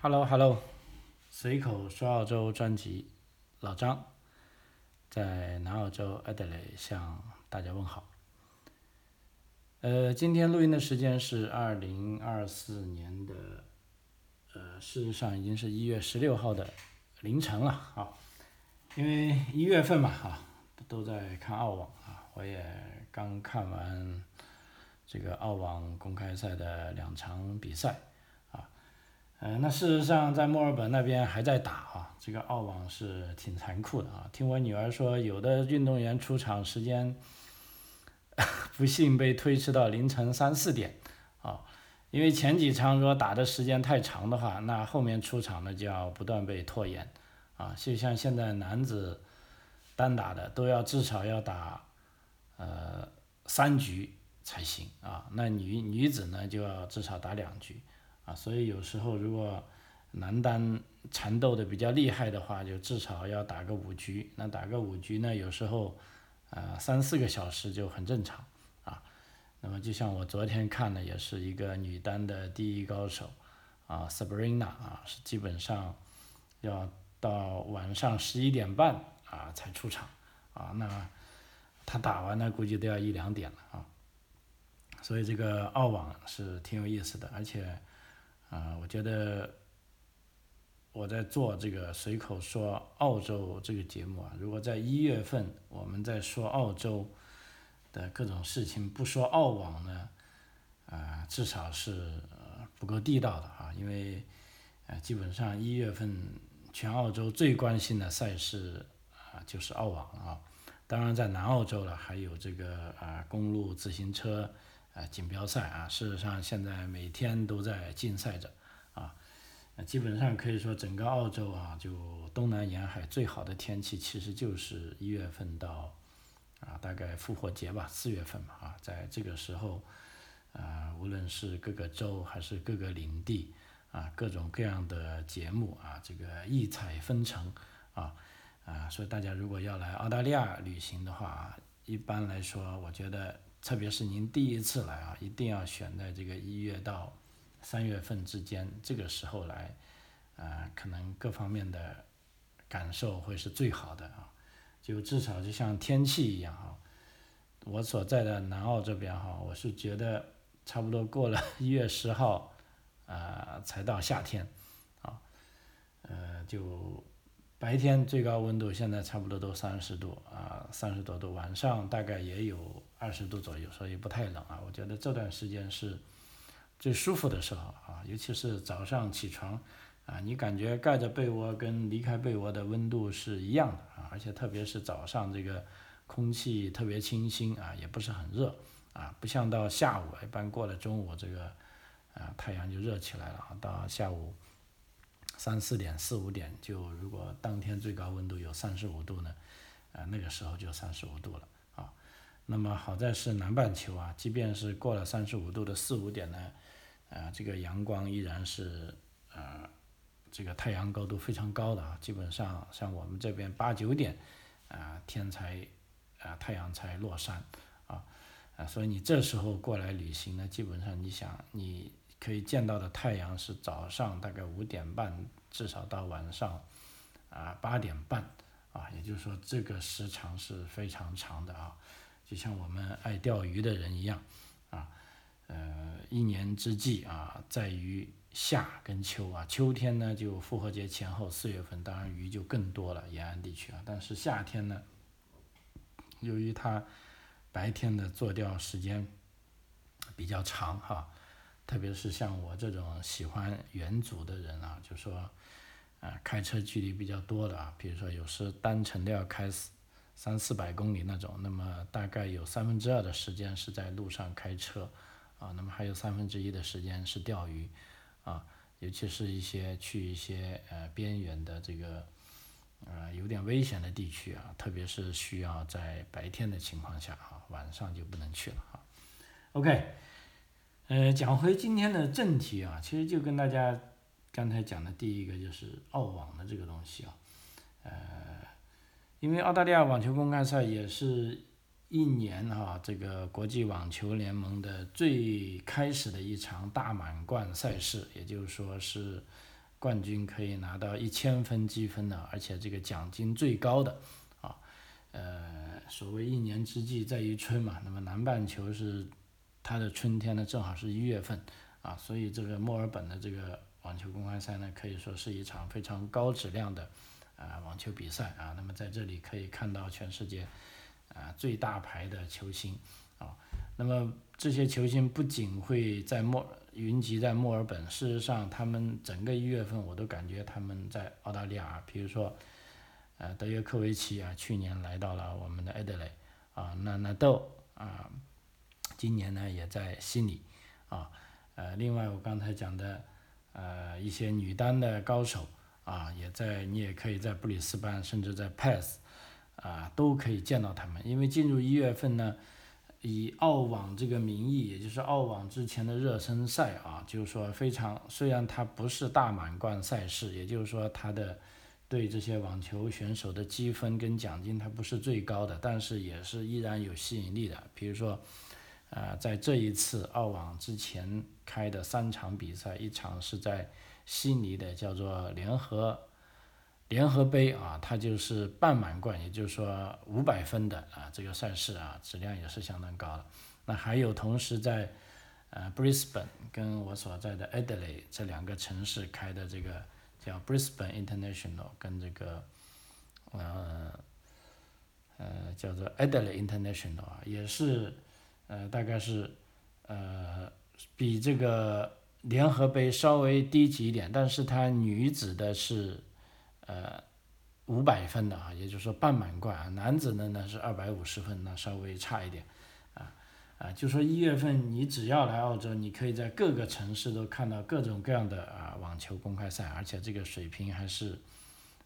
Hello Hello，随口说澳洲专辑，老张在南澳洲 Adelaide 向大家问好。呃，今天录音的时间是二零二四年的，呃，事实上已经是一月十六号的凌晨了啊，因为一月份嘛啊，都在看澳网啊，我也刚看完这个澳网公开赛的两场比赛。嗯，那事实上在墨尔本那边还在打啊，这个澳网是挺残酷的啊。听我女儿说，有的运动员出场时间，不幸被推迟到凌晨三四点啊，因为前几场如果打的时间太长的话，那后面出场呢就要不断被拖延啊。就像现在男子单打的都要至少要打呃三局才行啊，那女女子呢就要至少打两局。啊，所以有时候如果男单缠斗的比较厉害的话，就至少要打个五局。那打个五局呢，有时候呃三四个小时就很正常啊。那么就像我昨天看的，也是一个女单的第一高手啊，Sabrina 啊，是基本上要到晚上十一点半啊才出场啊。那她打完呢，估计都要一两点了啊。所以这个澳网是挺有意思的，而且。啊，我觉得我在做这个随口说澳洲这个节目啊，如果在一月份我们在说澳洲的各种事情，不说澳网呢，啊，至少是不够地道的啊，因为啊，基本上一月份全澳洲最关心的赛事啊就是澳网啊，当然在南澳洲了，还有这个啊公路自行车。啊，锦标赛啊，事实上现在每天都在竞赛着，啊，基本上可以说整个澳洲啊，就东南沿海最好的天气其实就是一月份到啊，大概复活节吧，四月份嘛，啊，在这个时候，啊，无论是各个州还是各个领地啊，各种各样的节目啊，这个异彩纷呈啊，啊，所以大家如果要来澳大利亚旅行的话，一般来说，我觉得。特别是您第一次来啊，一定要选在这个一月到三月份之间，这个时候来，啊，可能各方面的感受会是最好的啊。就至少就像天气一样啊，我所在的南澳这边哈，我是觉得差不多过了 一月十号，啊，才到夏天，啊，呃，就。白天最高温度现在差不多都三十度啊，三十多度，晚上大概也有二十度左右，所以不太冷啊。我觉得这段时间是最舒服的时候啊，尤其是早上起床啊，你感觉盖着被窝跟离开被窝的温度是一样的啊，而且特别是早上这个空气特别清新啊，也不是很热啊，不像到下午，一般过了中午这个啊太阳就热起来了，到下午。三四点、四五点，就如果当天最高温度有三十五度呢，啊，那个时候就三十五度了。那么好在是南半球啊，即便是过了三十五度的四五点呢，啊，这个阳光依然是啊，这个太阳高度非常高的啊，基本上像我们这边八九点啊，天才啊，太阳才落山啊，啊，所以你这时候过来旅行呢，基本上你想你。可以见到的太阳是早上大概五点半，至少到晚上啊八点半啊，也就是说这个时长是非常长的啊，就像我们爱钓鱼的人一样啊，呃一年之计啊在于夏跟秋啊，秋天呢就复活节前后四月份，当然鱼就更多了沿岸地区啊，但是夏天呢，由于它白天的坐钓时间比较长哈。特别是像我这种喜欢远足的人啊，就说，啊，开车距离比较多的啊，比如说有时单程都要开四三四百公里那种，那么大概有三分之二的时间是在路上开车，啊，那么还有三分之一的时间是钓鱼，啊，尤其是一些去一些呃边缘的这个，呃有点危险的地区啊，特别是需要在白天的情况下啊，晚上就不能去了啊。OK。呃，讲回今天的正题啊，其实就跟大家刚才讲的第一个就是澳网的这个东西啊，呃，因为澳大利亚网球公开赛也是一年哈这个国际网球联盟的最开始的一场大满贯赛事，也就是说是冠军可以拿到一千分积分的，而且这个奖金最高的啊，呃，所谓一年之计在于春嘛，那么南半球是它的春天呢，正好是一月份啊，所以这个墨尔本的这个网球公开赛呢，可以说是一场非常高质量的啊网球比赛啊，那么在这里可以看到全世界啊最大牌的球星啊，那么这些球星不仅会在墨云集在墨尔本，事实上，他们整个一月份我都感觉他们在澳大利亚，比如说，呃，德约科维奇啊，去年来到了我们的艾德雷，啊，那纳豆啊，今年呢也在悉尼，啊，呃，另外我刚才讲的，呃，一些女单的高手啊，也在，你也可以在布里斯班，甚至在 Perth，啊，都可以见到他们，因为进入一月份呢。以澳网这个名义，也就是澳网之前的热身赛啊，就是说非常，虽然它不是大满贯赛事，也就是说它的对这些网球选手的积分跟奖金它不是最高的，但是也是依然有吸引力的。比如说，呃，在这一次澳网之前开的三场比赛，一场是在悉尼的叫做联合。联合杯啊，它就是半满贯，也就是说五百分的啊，这个赛事啊，质量也是相当高的。那还有同时在呃 Brisbane 跟我所在的 Adelaide 这两个城市开的这个叫 Brisbane International，跟这个呃呃叫做 Adelaide International 啊，也是呃大概是呃比这个联合杯稍微低级一点，但是它女子的是。呃，五百分的啊，也就是说半满贯啊。男子的呢是二百五十分，那稍微差一点，啊啊，就说一月份你只要来澳洲，你可以在各个城市都看到各种各样的啊网球公开赛，而且这个水平还是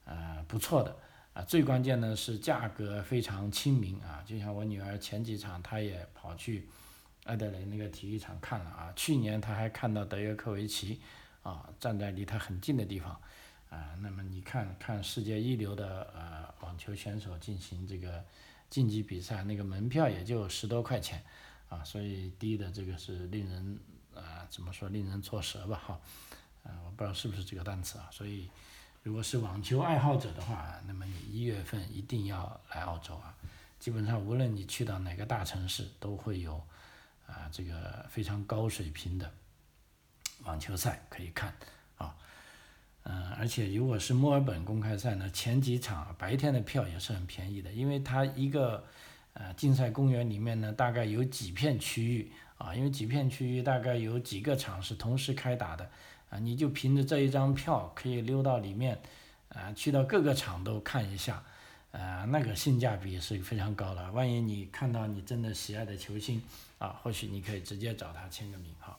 啊不错的啊。最关键的是价格非常亲民啊，就像我女儿前几场她也跑去艾德雷那个体育场看了啊，去年他还看到德约科维奇啊站在离他很近的地方。啊，那么你看看世界一流的呃网球选手进行这个竞技比赛，那个门票也就十多块钱，啊，所以低的这个是令人啊怎么说令人作舌吧哈，啊我不知道是不是这个单词啊，所以如果是网球爱好者的话，那么你一月份一定要来澳洲啊，基本上无论你去到哪个大城市，都会有啊这个非常高水平的网球赛可以看啊。嗯，而且如果是墨尔本公开赛呢，前几场白天的票也是很便宜的，因为它一个呃竞赛公园里面呢，大概有几片区域啊，因为几片区域大概有几个场是同时开打的啊，你就凭着这一张票可以溜到里面啊，去到各个场都看一下，啊，那个性价比是非常高的。万一你看到你真的喜爱的球星啊，或许你可以直接找他签个名哈。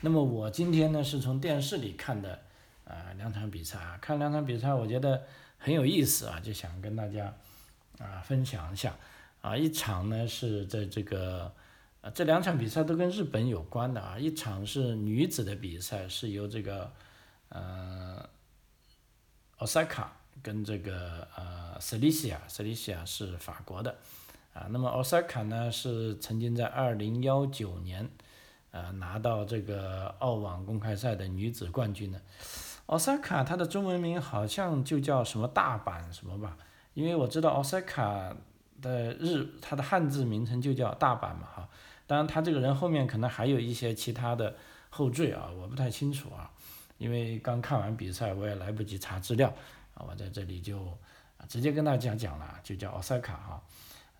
那么我今天呢是从电视里看的。啊，两场比赛啊，看两场比赛，我觉得很有意思啊，就想跟大家啊分享一下啊。一场呢是在这个，呃，这两场比赛都跟日本有关的啊。一场是女子的比赛，是由这个呃，Osaka 跟这个呃，Salicia，Salicia 是法国的啊。那么 Osaka 呢是曾经在二零幺九年呃拿到这个澳网公开赛的女子冠军的。奥萨卡，它的中文名好像就叫什么大阪什么吧？因为我知道奥萨卡的日，它的汉字名称就叫大阪嘛，哈。当然，他这个人后面可能还有一些其他的后缀啊，我不太清楚啊。因为刚看完比赛，我也来不及查资料啊，我在这里就直接跟大家讲了，就叫奥萨卡哈。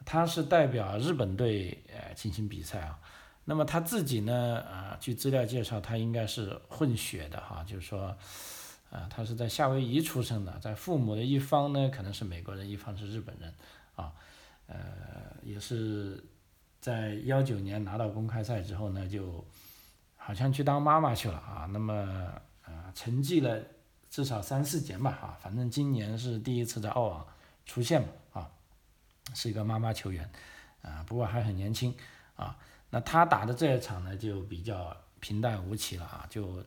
他是代表日本队呃进行比赛啊。那么他自己呢，啊，据资料介绍，他应该是混血的哈，就是说。啊，他是在夏威夷出生的，在父母的一方呢，可能是美国人，一方是日本人，啊，呃，也是在幺九年拿到公开赛之后呢，就好像去当妈妈去了啊。那么，啊，沉寂了至少三四年吧，啊，反正今年是第一次在澳网出现嘛，是一个妈妈球员，啊，不过还很年轻，啊，那他打的这一场呢，就比较平淡无奇了啊，就。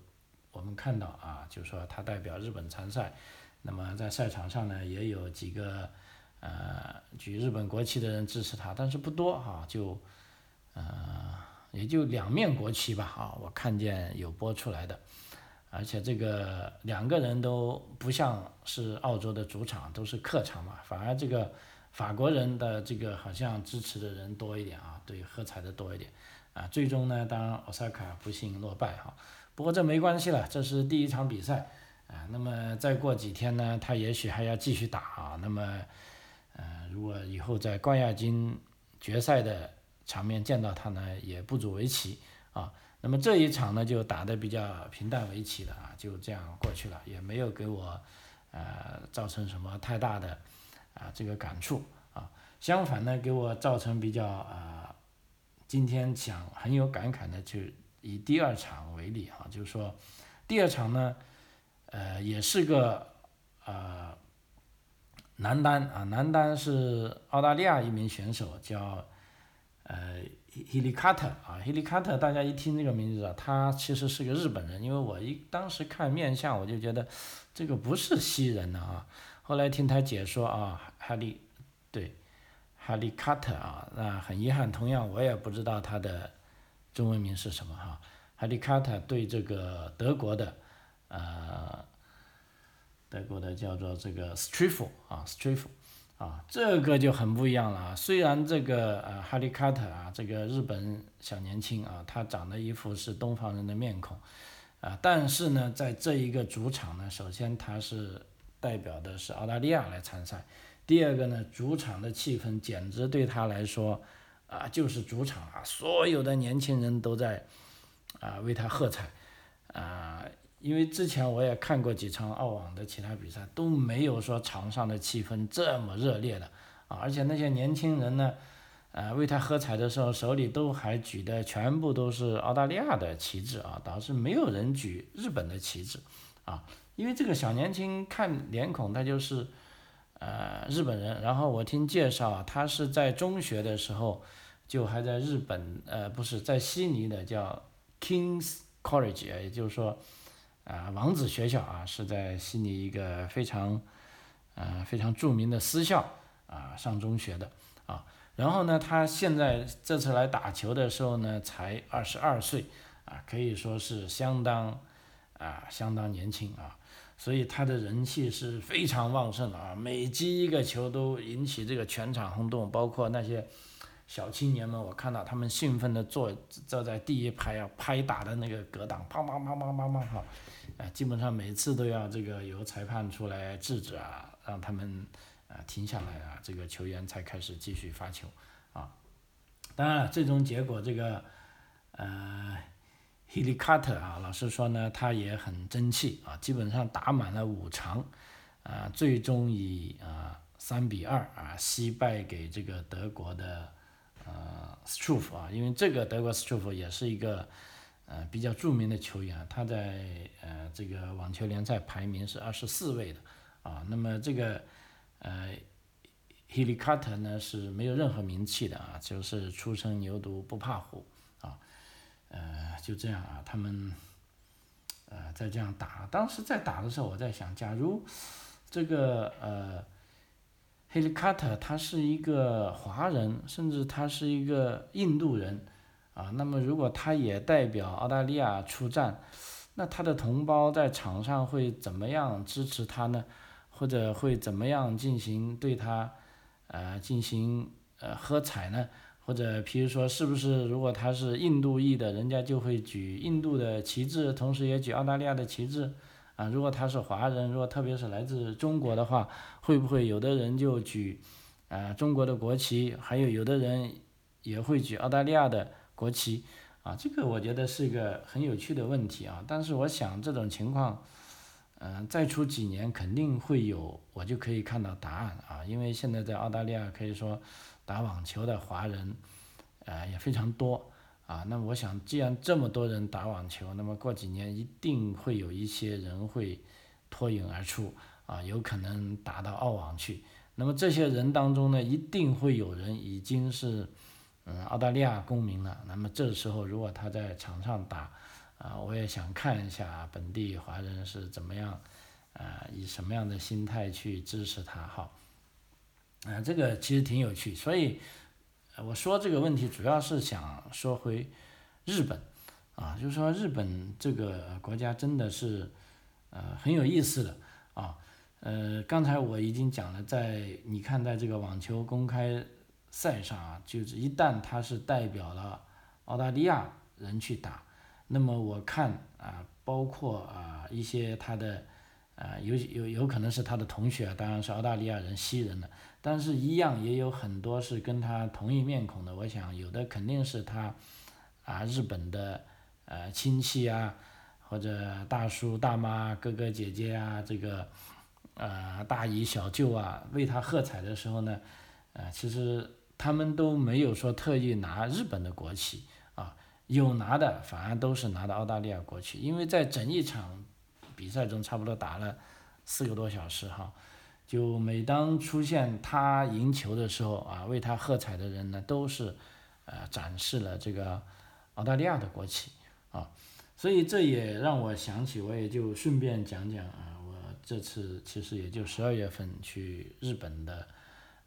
我们看到啊，就是说他代表日本参赛，那么在赛场上呢，也有几个呃举日本国旗的人支持他，但是不多哈，就呃也就两面国旗吧啊，我看见有播出来的，而且这个两个人都不像是澳洲的主场，都是客场嘛，反而这个法国人的这个好像支持的人多一点啊，对喝彩的多一点，啊，最终呢，当然奥萨卡不幸落败哈，不过这没关系了，这是第一场比赛，啊，那么再过几天呢，他也许还要继续打啊，那么，呃，如果以后在冠亚军决赛的场面见到他呢，也不足为奇啊。那么这一场呢，就打得比较平淡无奇了啊，就这样过去了，也没有给我呃造成什么太大的啊这个感触啊。相反呢，给我造成比较啊，今天想很有感慨的，就以第二场为例啊，就是说第二场呢，呃，也是个呃男单啊，男单是澳大利亚一名选手叫呃。希利卡特啊，希利卡特，大家一听这个名字啊，他其实是个日本人，因为我一当时看面相，我就觉得这个不是西人呢啊。后来听他解说啊，哈利，对，哈利卡特啊，那很遗憾，同样我也不知道他的中文名是什么哈。哈利卡特对这个德国的，呃，德国的叫做这个 s t r i f e 啊 s t r i f e 啊，这个就很不一样了啊。虽然这个呃哈利卡特啊，这个日本小年轻啊，他长得一副是东方人的面孔，啊，但是呢，在这一个主场呢，首先他是代表的是澳大利亚来参赛，第二个呢，主场的气氛简直对他来说啊，就是主场啊，所有的年轻人都在啊为他喝彩，啊。因为之前我也看过几场澳网的其他比赛，都没有说场上的气氛这么热烈的啊！而且那些年轻人呢，呃，为他喝彩的时候，手里都还举的全部都是澳大利亚的旗帜啊，倒是没有人举日本的旗帜啊。因为这个小年轻看脸孔，他就是呃日本人。然后我听介绍，他是在中学的时候就还在日本，呃，不是在悉尼的叫 Kings College，也就是说。啊，王子学校啊，是在悉尼一个非常，呃，非常著名的私校啊，上中学的啊。然后呢，他现在这次来打球的时候呢，才二十二岁啊，可以说是相当啊，相当年轻啊。所以他的人气是非常旺盛的啊，每击一个球都引起这个全场轰动，包括那些。小青年们，我看到他们兴奋地坐坐在第一排啊，拍打的那个格挡，砰砰砰砰砰砰哈，啊，基本上每次都要这个由裁判出来制止啊，让他们啊停下来啊，这个球员才开始继续发球啊。当然了，最终结果这个呃，希利卡特啊，老实说呢，他也很争气啊，基本上打满了五场啊，最终以啊三比二啊惜败给这个德国的。呃 s t r u f 啊，因为这个德国 s t r u f 也是一个呃比较著名的球员，他在呃这个网球联赛排名是二十四位的啊。那么这个呃 h e l i c a t 呢是没有任何名气的啊，就是初生牛犊不怕虎啊。呃，就这样啊，他们呃在这样打，当时在打的时候，我在想，假如这个呃。，Helicarter 他是一个华人，甚至他是一个印度人，啊，那么如果他也代表澳大利亚出战，那他的同胞在场上会怎么样支持他呢？或者会怎么样进行对他，呃，进行呃喝彩呢？或者比如说，是不是如果他是印度裔的，人家就会举印度的旗帜，同时也举澳大利亚的旗帜？啊，如果他是华人，如果特别是来自中国的话，会不会有的人就举，啊中国的国旗，还有有的人也会举澳大利亚的国旗，啊，这个我觉得是一个很有趣的问题啊。但是我想这种情况，嗯，再出几年肯定会有，我就可以看到答案啊。因为现在在澳大利亚可以说打网球的华人，呃也非常多。啊，那我想，既然这么多人打网球，那么过几年一定会有一些人会脱颖而出，啊，有可能打到澳网去。那么这些人当中呢，一定会有人已经是嗯澳大利亚公民了。那么这时候如果他在场上打，啊，我也想看一下本地华人是怎么样，啊，以什么样的心态去支持他哈。啊，这个其实挺有趣，所以。我说这个问题主要是想说回日本，啊，就是说日本这个国家真的是呃很有意思的啊。呃，刚才我已经讲了，在你看，在这个网球公开赛上啊，就是一旦他是代表了澳大利亚人去打，那么我看啊，包括啊一些他的啊有有有可能是他的同学，当然是澳大利亚人、西人的，但是一样也有很多是跟他同一面孔的。我想有的肯定是他啊日本的呃亲戚啊，或者大叔大妈、哥哥姐姐啊，这个。呃，大姨小舅啊，为他喝彩的时候呢，呃，其实他们都没有说特意拿日本的国旗啊，有拿的反而都是拿的澳大利亚国旗，因为在整一场比赛中差不多打了四个多小时哈，就每当出现他赢球的时候啊，为他喝彩的人呢，都是呃展示了这个澳大利亚的国旗啊，所以这也让我想起，我也就顺便讲讲啊。我这次其实也就十二月份去日本的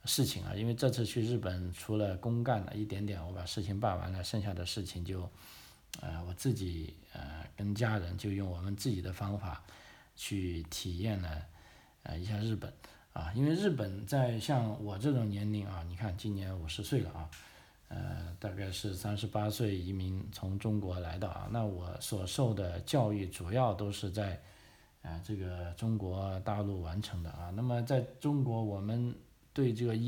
事情啊，因为这次去日本除了公干了一点点，我把事情办完了，剩下的事情就，呃，我自己呃跟家人就用我们自己的方法去体验了呃一下日本啊，因为日本在像我这种年龄啊，你看今年五十岁了啊，呃，大概是三十八岁移民从中国来的啊，那我所受的教育主要都是在。啊，这个中国大陆完成的啊，那么在中国，我们对这个一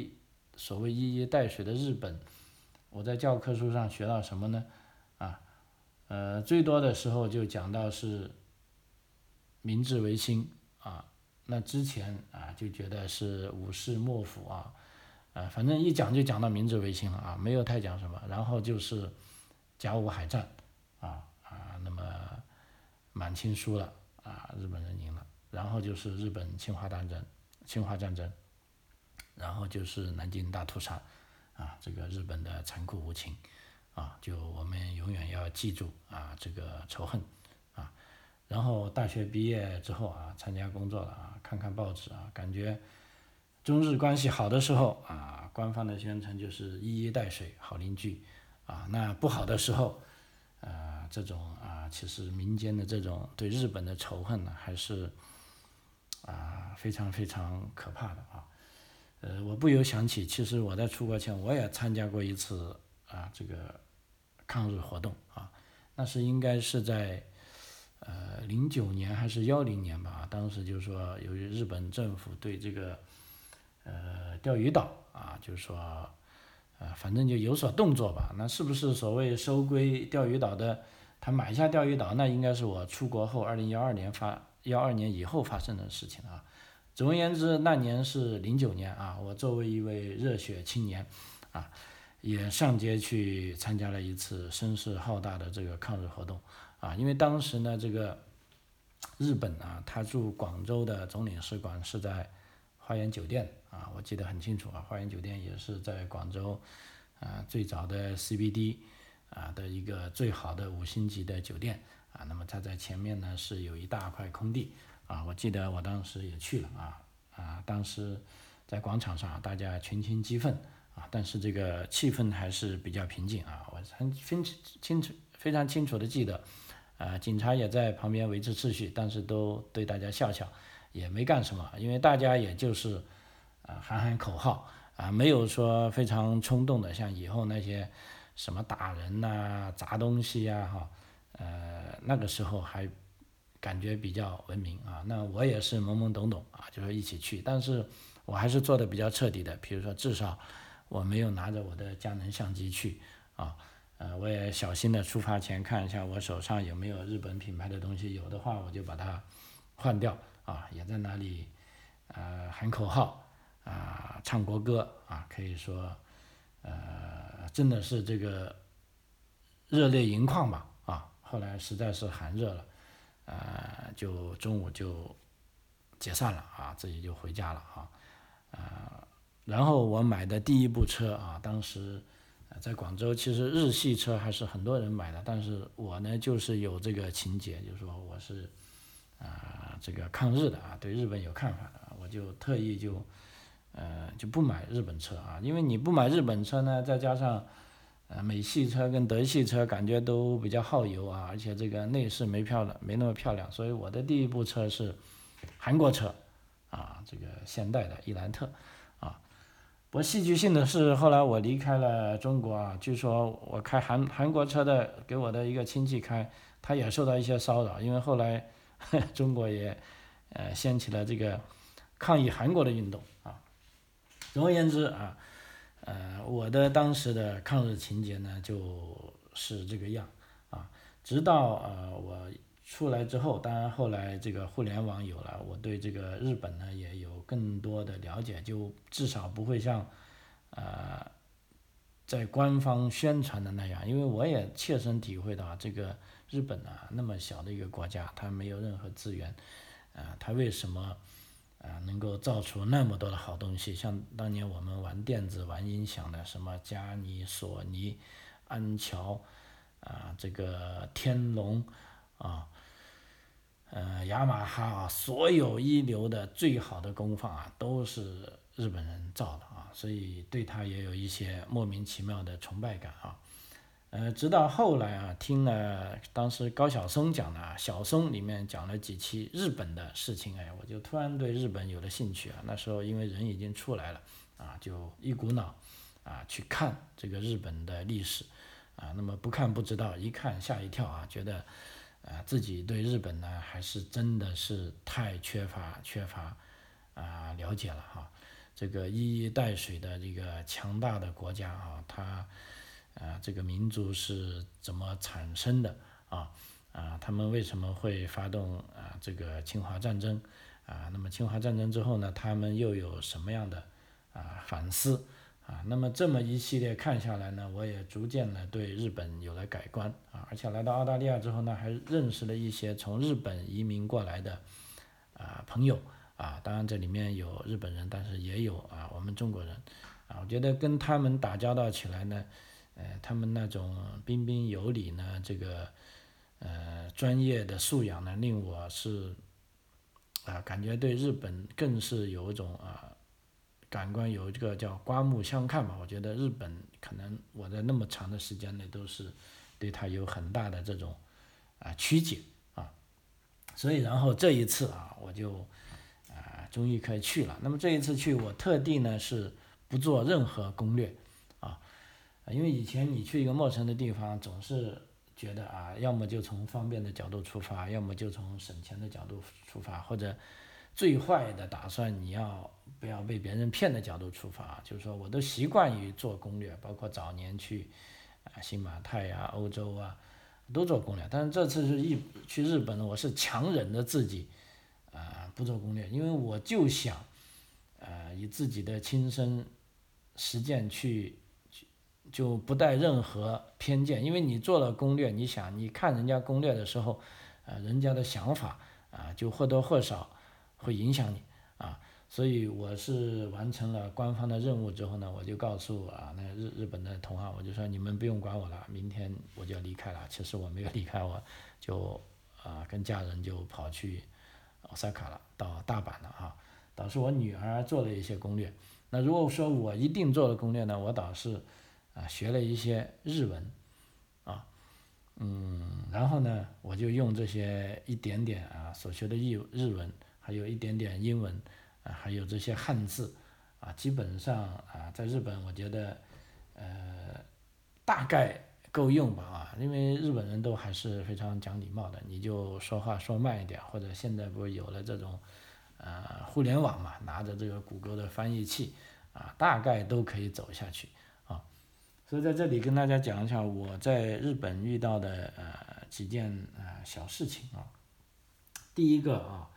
一所谓一衣带水的日本，我在教科书上学到什么呢？呃，最多的时候就讲到是明治维新啊，那之前啊就觉得是武士幕府啊，啊，反正一讲就讲到明治维新了啊，没有太讲什么，然后就是甲午海战啊啊，那么满清输了。啊，日本人赢了，然后就是日本侵华战争，侵华战争，然后就是南京大屠杀，啊，这个日本的残酷无情，啊，就我们永远要记住啊这个仇恨，啊，然后大学毕业之后啊，参加工作了啊，看看报纸啊，感觉中日关系好的时候啊，官方的宣称就是一衣带水，好邻居，啊，那不好的时候。啊，这种啊，其实民间的这种对日本的仇恨呢，还是啊非常非常可怕的啊。呃，我不由想起，其实我在出国前我也参加过一次啊这个抗日活动啊，那是应该是在呃零九年还是幺零年吧，当时就是说由于日本政府对这个呃钓鱼岛啊，就是说。啊，反正就有所动作吧。那是不是所谓收归钓鱼岛的？他买下钓鱼岛，那应该是我出国后二零幺二年发幺二年以后发生的事情啊。总而言之，那年是零九年啊。我作为一位热血青年啊，也上街去参加了一次声势浩大的这个抗日活动啊。因为当时呢，这个日本啊，他驻广州的总领事馆是在花园酒店。啊，我记得很清楚啊，花园酒店也是在广州，啊，最早的 CBD 啊的一个最好的五星级的酒店啊。那么它在前面呢是有一大块空地啊，我记得我当时也去了啊啊，当时在广场上大家群情激愤，但是这个气氛还是比较平静啊，我很清清楚非常清楚的记得，啊，警察也在旁边维持秩序，但是都对大家笑笑，也没干什么，因为大家也就是。啊，喊喊口号啊，没有说非常冲动的，像以后那些什么打人呐、砸东西呀，哈，呃，那个时候还感觉比较文明啊。那我也是懵懵懂懂啊，就说一起去，但是我还是做的比较彻底的，比如说至少我没有拿着我的佳能相机去啊，呃，我也小心的出发前看一下我手上有没有日本品牌的东西，有的话我就把它换掉啊，也在那里呃喊口号。啊，唱国歌啊，可以说，呃，真的是这个热泪盈眶吧啊！后来实在是寒热了，呃，就中午就解散了啊，自己就回家了啊，啊，然后我买的第一部车啊，当时在广州，其实日系车还是很多人买的，但是我呢，就是有这个情节，就是说我是啊，这个抗日的啊，对日本有看法的，我就特意就。呃，就不买日本车啊，因为你不买日本车。呢，再加上，呃，美系车跟德系车感觉都比较耗油啊，而且这个内饰没漂亮，没那么漂亮，所以我的第一部车是韩国车，啊，这个现代的。伊兰特，不过戏剧性的是，后来我离开了中国啊，据说我开韩韩国车的给我的一个亲戚开，他也受到一些骚扰，因为后来 中国也呃掀起了这个抗议韩国的运动啊，总而言之啊。呃，我的当时的抗日情节呢，就是这个样啊。直到呃我出来之后，当然后来这个互联网有了，我对这个日本呢也有更多的了解，就至少不会像呃在官方宣传的那样，因为我也切身体会到这个日本啊那么小的一个国家，它没有任何资源，啊，它为什么？啊，能够造出那么多的好东西，像当年我们玩电子、玩音响的，什么佳尼、索尼、安桥，啊，这个天龙，啊，呃，雅马哈啊，所有一流的、最好的功放啊，都是日本人造的啊，所以对他也有一些莫名其妙的崇拜感啊。呃，直到后来啊，听了当时高晓松讲的《啊小松》里面讲了几期日本的事情，哎，我就突然对日本有了兴趣啊。那时候因为人已经出来了，啊，就一股脑啊去看这个日本的历史，啊，那么不看不知道，一看吓一跳啊，觉得啊自己对日本呢还是真的是太缺乏缺乏啊了解了哈。这个一衣带水的这个强大的国家啊，它。啊，这个民族是怎么产生的啊？啊，他们为什么会发动啊这个侵华战争？啊，那么侵华战争之后呢，他们又有什么样的啊反思？啊，那么这么一系列看下来呢，我也逐渐的对日本有了改观啊，而且来到澳大利亚之后呢，还认识了一些从日本移民过来的啊朋友啊，当然这里面有日本人，但是也有啊我们中国人啊，我觉得跟他们打交道起来呢。呃，他们那种彬彬有礼呢，这个呃专业的素养呢，令我是啊感觉对日本更是有一种啊感官有一个叫刮目相看吧。我觉得日本可能我在那么长的时间内都是对他有很大的这种啊曲解啊，所以然后这一次啊，我就啊终于可以去了。那么这一次去，我特地呢是不做任何攻略啊。因为以前你去一个陌生的地方，总是觉得啊，要么就从方便的角度出发，要么就从省钱的角度出发，或者最坏的打算你要不要被别人骗的角度出发。就是说我都习惯于做攻略，包括早年去啊新马泰呀、欧洲啊，都做攻略。但是这次是一去日本呢，我是强忍着自己啊不做攻略，因为我就想呃以自己的亲身实践去。就不带任何偏见，因为你做了攻略，你想你看人家攻略的时候，呃，人家的想法啊，就或多或少会影响你啊。所以我是完成了官方的任务之后呢，我就告诉啊那日日本的同行，我就说你们不用管我了，明天我就要离开了。其实我没有离开，我就啊跟家人就跑去奥萨卡了，到大阪了啊。倒是我女儿做了一些攻略。那如果说我一定做了攻略呢，我倒是。啊，学了一些日文，啊，嗯，然后呢，我就用这些一点点啊所学的日日文，还有一点点英文，啊，还有这些汉字，啊，基本上啊，在日本我觉得，呃，大概够用吧，啊，因为日本人都还是非常讲礼貌的，你就说话说慢一点，或者现在不是有了这种，呃，互联网嘛，拿着这个谷歌的翻译器，啊，大概都可以走下去。啊所以在这里跟大家讲一下我在日本遇到的呃几件啊小事情啊。第一个啊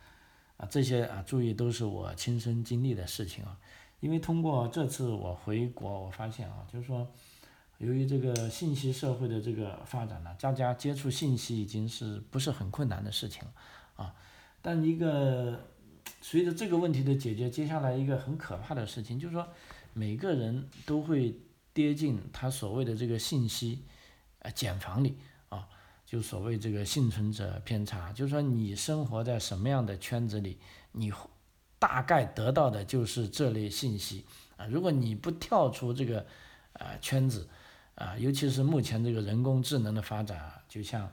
啊这些啊注意都是我亲身经历的事情啊，因为通过这次我回国，我发现啊，就是说由于这个信息社会的这个发展呢，大家接触信息已经是不是很困难的事情了啊。但一个随着这个问题的解决，接下来一个很可怕的事情，就是说每个人都会。跌进他所谓的这个信息，呃，茧房里，就所谓这个幸存者偏差，就是说你生活在什么样的圈子里，你大概得到的就是这类信息啊。如果你不跳出这个呃圈子，啊，尤其是目前这个人工智能的发展啊，就像，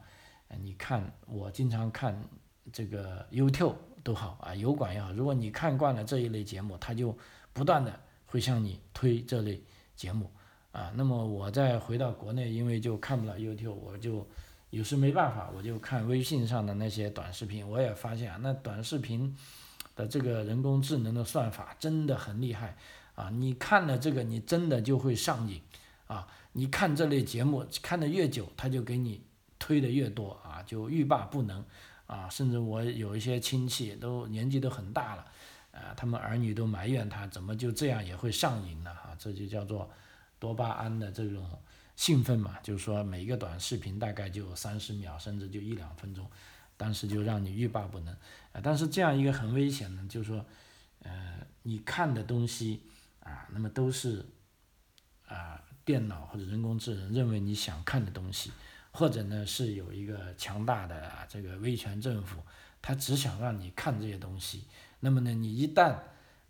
你看我经常看这个 YouTube 都好啊，油管也好，如果你看惯了这一类节目，它就不断的会向你推这类节目啊。那么我再回到国内，因为就看不了 YouTube，我就有时没办法，我就看微信上的那些短视频。我也发现啊，那短视频的这个人工智能的算法真的很厉害啊！你看了这个，你真的就会上瘾啊！你看这类节目看的越久，他就给你推的越多啊，就欲罢不能啊！甚至我有一些亲戚都年纪都很大了，啊，他们儿女都埋怨他怎么就这样也会上瘾了哈，这就叫做多巴胺的这种兴奋嘛，就是说每一个短视频大概就三十秒，甚至就一两分钟，当时就让你欲罢不能啊！但是这样一个很危险的，就是说，呃，你看的东西啊，那么都是啊。电脑或者人工智能认为你想看的东西，或者呢是有一个强大的这个威权政府，他只想让你看这些东西。那么呢，你一旦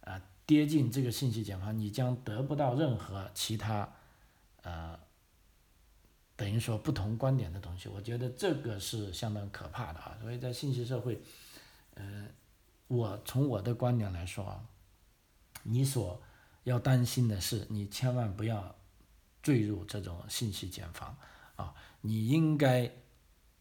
啊跌进这个信息茧房，你将得不到任何其他呃等于说不同观点的东西。我觉得这个是相当可怕的啊。所以在信息社会，呃，我从我的观点来说啊，你所要担心的是，你千万不要。坠入这种信息茧房啊！你应该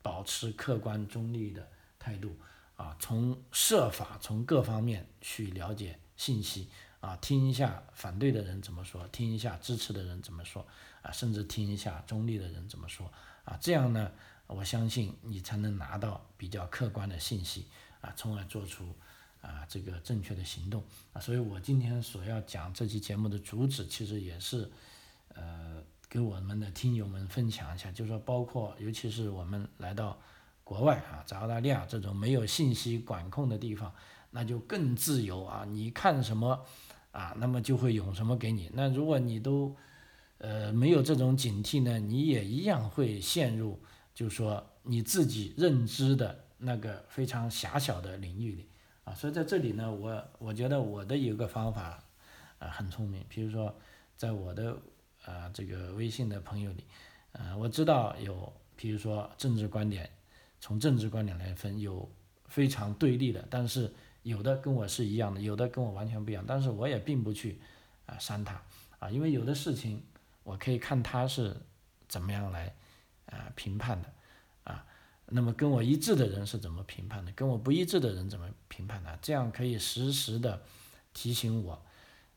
保持客观中立的态度啊，从设法从各方面去了解信息啊，听一下反对的人怎么说，听一下支持的人怎么说啊，甚至听一下中立的人怎么说啊，这样呢，我相信你才能拿到比较客观的信息啊，从而做出啊这个正确的行动啊。所以我今天所要讲这期节目的主旨，其实也是。呃，给我们的听友们分享一下，就是说，包括尤其是我们来到国外啊，在澳大利亚这种没有信息管控的地方，那就更自由啊，你看什么啊，那么就会有什么给你。那如果你都呃没有这种警惕呢，你也一样会陷入，就是说你自己认知的那个非常狭小的领域里啊。所以在这里呢，我我觉得我的一个方法啊很聪明，比如说在我的。啊，这个微信的朋友里，啊，我知道有，比如说政治观点，从政治观点来分，有非常对立的，但是有的跟我是一样的，有的跟我完全不一样，但是我也并不去啊删他啊，因为有的事情我可以看他是怎么样来啊评判的啊，那么跟我一致的人是怎么评判的，跟我不一致的人怎么评判的，这样可以实时的提醒我，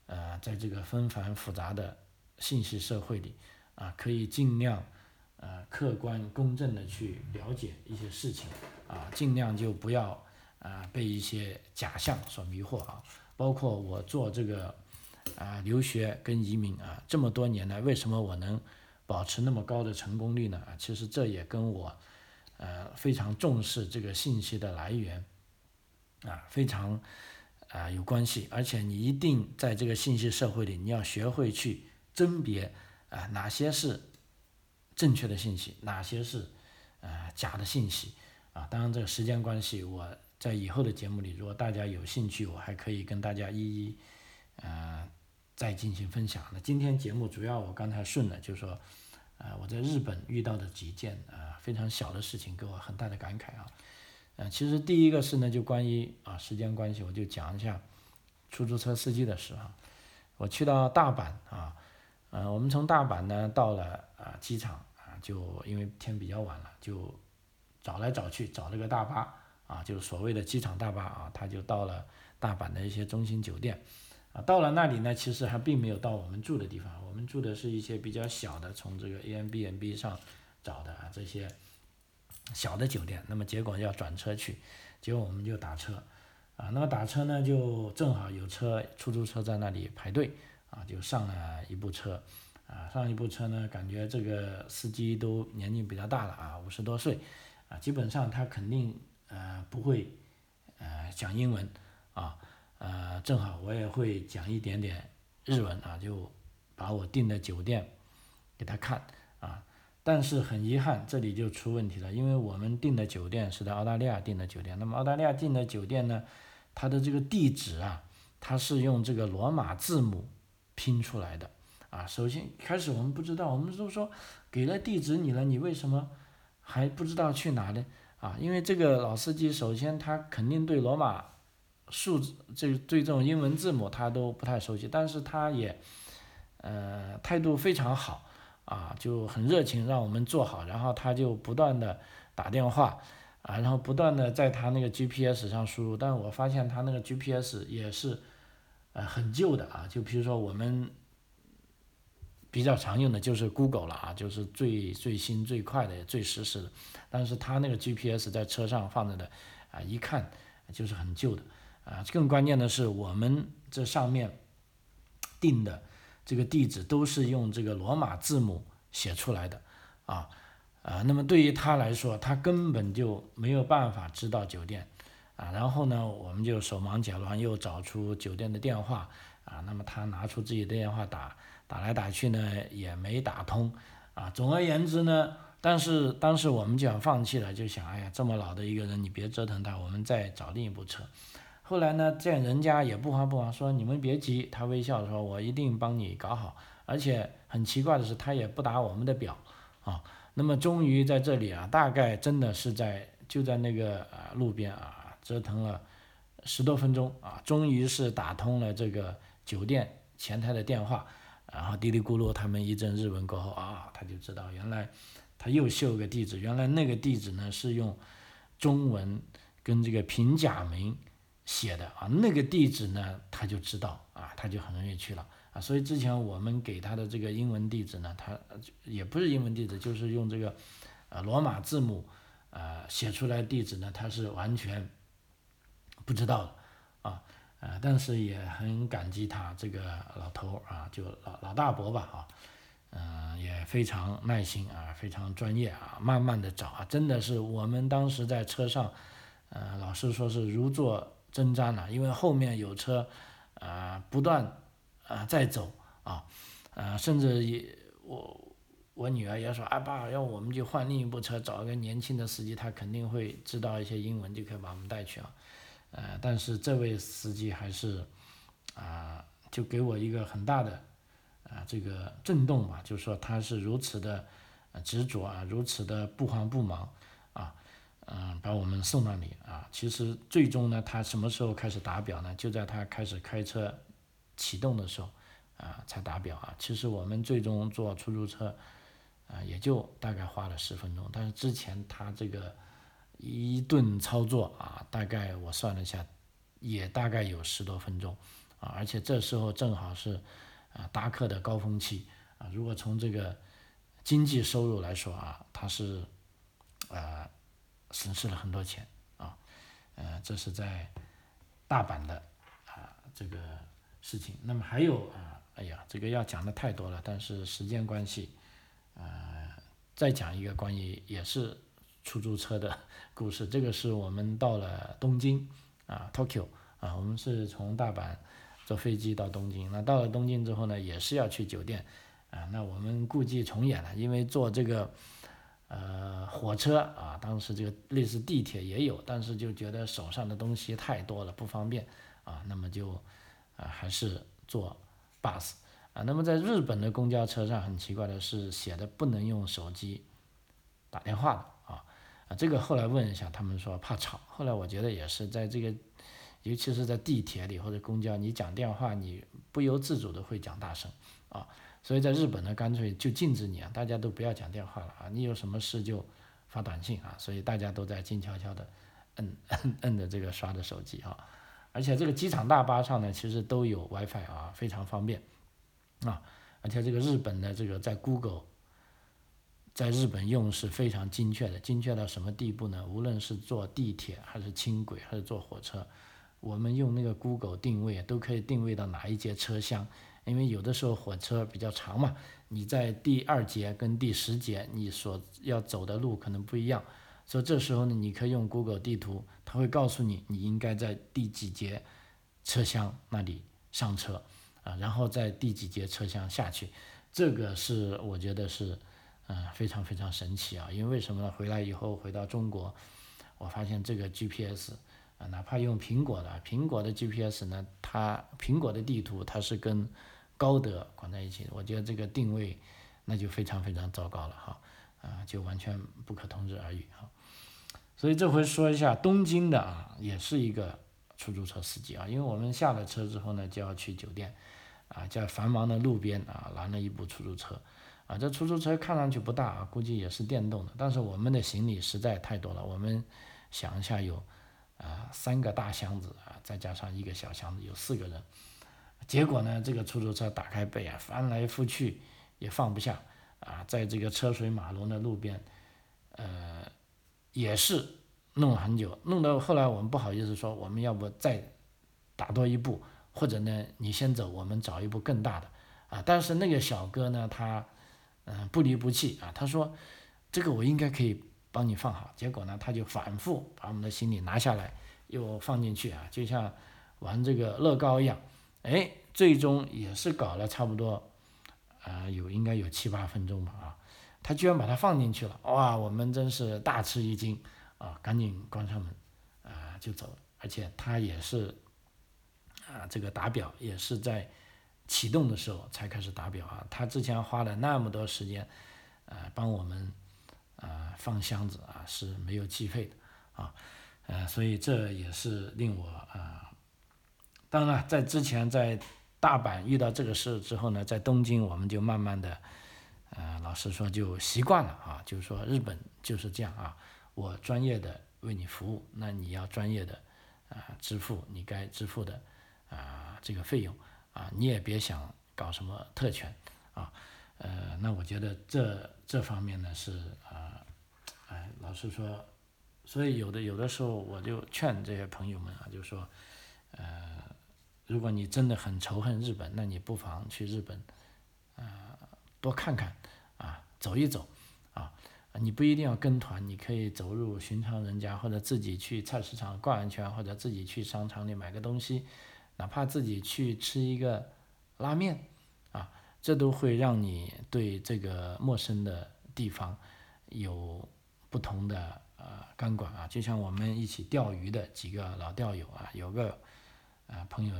呃，在这个纷繁复杂的。信息社会里，啊，可以尽量，呃，客观公正的去了解一些事情，啊，尽量就不要，啊，被一些假象所迷惑啊。包括我做这个，啊，留学跟移民啊，这么多年来，为什么我能保持那么高的成功率呢？啊，其实这也跟我，呃，非常重视这个信息的来源，啊，非常，啊，有关系。而且你一定在这个信息社会里，你要学会去。甄别啊，哪些是正确的信息，哪些是呃假的信息啊？当然，这个时间关系，我在以后的节目里，如果大家有兴趣，我还可以跟大家一一呃再进行分享。那今天节目主要我刚才顺了，就是说，呃，我在日本遇到的几件啊非常小的事情，给我很大的感慨啊。呃，其实第一个是呢，就关于啊时间关系，我就讲一下出租车司机的事哈。我去到大阪啊。呃，我们从大阪呢到了啊机场啊，就因为天比较晚了，就找来找去找了个大巴啊，就是所谓的机场大巴啊，他就到了大阪的一些中心酒店啊。到了那里呢，其实还并没有到我们住的地方，我们住的是一些比较小的，从这个 A M B N B 上找的啊这些小的酒店。那么结果要转车去，结果我们就打车啊，那么打车呢就正好有车出租车在那里排队。啊，就上了一部车，啊，上一部车呢，感觉这个司机都年龄比较大了啊，五十多岁，啊，基本上他肯定呃不会呃讲英文啊，呃，正好我也会讲一点点日文啊，就把我订的酒店给他看啊，但是很遗憾，这里就出问题了，因为我们订的酒店是在澳大利亚订的酒店，那么澳大利亚订的酒店呢，它的这个地址啊，它是用这个罗马字母。拼出来的，啊，首先开始我们不知道，我们都说给了地址你了，你为什么还不知道去哪呢？啊，因为这个老司机首先他肯定对罗马数字这对这种英文字母他都不太熟悉，但是他也呃态度非常好啊，就很热情让我们做好，然后他就不断的打电话。啊，然后不断的在他那个 GPS 上输入，但是我发现他那个 GPS 也是，呃，很旧的啊。就比如说我们比较常用的就是 Google 了啊，就是最最新最快的最实时的。但是他那个 GPS 在车上放着的，啊，一看就是很旧的啊。更关键的是，我们这上面定的这个地址都是用这个罗马字母写出来的啊。啊，那么对于他来说，他根本就没有办法知道酒店，啊，然后呢，我们就手忙脚乱又找出酒店的电话，啊，那么他拿出自己的电话打，打来打去呢也没打通，啊，总而言之呢，但是当时我们就想放弃了，就想，哎呀，这么老的一个人，你别折腾他，我们再找另一部车。后来呢，见人家也不慌不忙，说你们别急，他微笑说，我一定帮你搞好，而且很奇怪的是，他也不打我们的表，啊。那么终于在这里啊，大概真的是在就在那个啊路边啊折腾了十多分钟啊，终于是打通了这个酒店前台的电话，然后嘀哩咕噜他们一阵日文过后啊，他就知道原来他又秀个地址，原来那个地址呢是用中文跟这个平假名写的啊，那个地址呢他就知道啊，他就很容易去了。啊，所以之前我们给他的这个英文地址呢，他也不是英文地址，就是用这个，呃，罗马字母，呃，写出来地址呢，他是完全不知道的，啊，呃，但是也很感激他这个老头啊，就老老大伯吧，啊，嗯，也非常耐心啊，非常专业啊，慢慢的找啊，真的是我们当时在车上，呃，老师说是如坐针毡了，因为后面有车，啊，不断。啊，在走啊，呃，甚至也我我女儿也说，啊爸，要我们就换另一部车，找一个年轻的司机，他肯定会知道一些英文，就可以把我们带去啊。呃，但是这位司机还是啊，就给我一个很大的啊这个震动吧，就是说他是如此的执着啊，如此的不慌不忙啊，嗯，把我们送到里啊。其实最终呢，他什么时候开始打表呢？就在他开始开车。启动的时候，啊，才打表啊。其实我们最终坐出租车，啊，也就大概花了十分钟。但是之前他这个一顿操作啊，大概我算了一下，也大概有十多分钟，啊，而且这时候正好是啊搭客的高峰期啊。如果从这个经济收入来说啊，他是啊损失了很多钱啊。呃，这是在大阪的啊这个。事情，那么还有啊，哎呀，这个要讲的太多了，但是时间关系，呃，再讲一个关于也是出租车的 故事。这个是我们到了东京啊，Tokyo 啊，我们是从大阪坐飞机到东京。那到了东京之后呢，也是要去酒店啊。那我们故伎重演了，因为坐这个呃火车啊，当时这个类似地铁也有，但是就觉得手上的东西太多了，不方便啊，那么就。啊，还是坐 bus 啊。那么在日本的公交车上，很奇怪的是写的不能用手机打电话的啊啊。这个后来问一下，他们说怕吵。后来我觉得也是，在这个，尤其是在地铁里或者公交，你讲电话，你不由自主的会讲大声啊。所以在日本呢，干脆就禁止你啊，大家都不要讲电话了啊。你有什么事就发短信啊。所以大家都在静悄悄的摁摁摁着这个刷着手机啊。而且这个机场大巴上呢，其实都有 WiFi 啊，非常方便，啊，而且这个日本的这个在 Google，在日本用是非常精确的，精确到什么地步呢？无论是坐地铁还是轻轨还是坐火车，我们用那个 Google 定位都可以定位到哪一节车厢，因为有的时候火车比较长嘛，你在第二节跟第十节你所要走的路可能不一样。所以这时候呢，你可以用 Google 地图，它会告诉你你应该在第几节车厢那里上车啊，然后在第几节车厢下去。这个是我觉得是嗯非常非常神奇啊，因为为什么呢？回来以后回到中国，我发现这个 GPS 啊，哪怕用苹果的，苹果的 GPS 呢，它苹果的地图它是跟高德捆在一起，我觉得这个定位那就非常非常糟糕了哈，啊，就完全不可同日而语哈。所以这回说一下东京的啊，也是一个出租车司机啊，因为我们下了车之后呢，就要去酒店，啊，在繁忙的路边啊拦了一部出租车，啊，这出租车看上去不大啊，估计也是电动的，但是我们的行李实在太多了，我们想一下有啊三个大箱子啊，再加上一个小箱子，有四个人，结果呢，这个出租车打开背啊，翻来覆去也放不下啊，在这个车水马龙的路边，呃。也是弄了很久，弄到后来我们不好意思说，我们要不再打多一步，或者呢你先走，我们找一部更大的啊。但是那个小哥呢，他嗯不离不弃啊，他说这个我应该可以帮你放好。结果呢，他就反复把我们的行李拿下来又放进去啊，就像玩这个乐高一样，哎，最终也是搞了差不多啊有应该有七八分钟吧啊。他居然把它放进去了，哇！我们真是大吃一惊啊，赶紧关上门，啊，就走了。而且他也是，啊，这个打表也是在启动的时候才开始打表啊。他之前花了那么多时间，啊，帮我们啊放箱子啊是没有计费的啊，呃，所以这也是令我啊，当然了在之前在大阪遇到这个事之后呢，在东京我们就慢慢的。呃，老实说就习惯了啊，就是说日本就是这样啊，我专业的为你服务，那你要专业的啊支付你该支付的啊这个费用啊，你也别想搞什么特权啊，呃，那我觉得这这方面呢是啊，哎，老实说，所以有的有的时候我就劝这些朋友们啊，就说，呃，如果你真的很仇恨日本，那你不妨去日本啊。多看看，啊，走一走，啊，你不一定要跟团，你可以走入寻常人家，或者自己去菜市场逛一圈，或者自己去商场里买个东西，哪怕自己去吃一个拉面，啊，这都会让你对这个陌生的地方有不同的呃感官啊。就像我们一起钓鱼的几个老钓友啊，有个啊朋友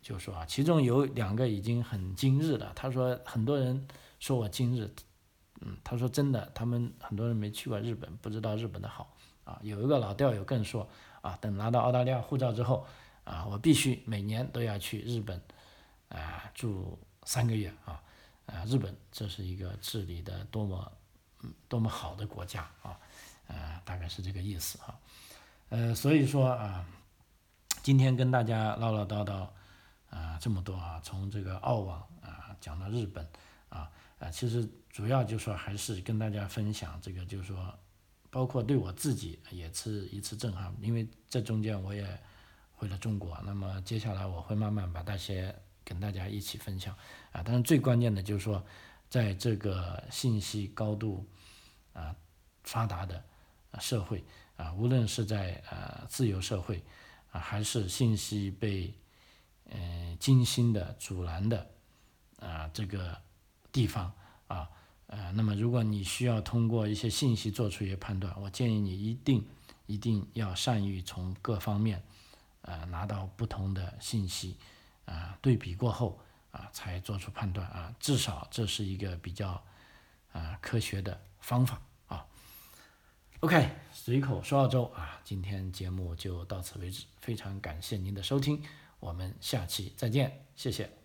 就说啊，其中有两个已经很今日了，他说很多人。说我今日，嗯，他说真的，他们很多人没去过日本，不知道日本的好啊。有一个老钓友更说啊，等拿到澳大利亚护照之后啊，我必须每年都要去日本啊住三个月啊啊，日本这是一个治理的多么嗯多么好的国家啊啊，大概是这个意思啊。呃，所以说啊，今天跟大家唠唠叨叨啊这么多啊，从这个澳网啊讲到日本啊。啊，其实主要就说还是跟大家分享这个，就是说，包括对我自己也是一次震撼，因为这中间我也回了中国，那么接下来我会慢慢把那些跟大家一起分享啊。但是最关键的就是说，在这个信息高度啊发达的社会啊，无论是在呃自由社会啊，还是信息被嗯精心的阻拦的啊这个。地方啊，呃，那么如果你需要通过一些信息做出一些判断，我建议你一定一定要善于从各方面，呃，拿到不同的信息，啊，对比过后啊，才做出判断啊，至少这是一个比较啊科学的方法。OK，随口说澳洲啊，今天节目就到此为止，非常感谢您的收听，我们下期再见，谢谢。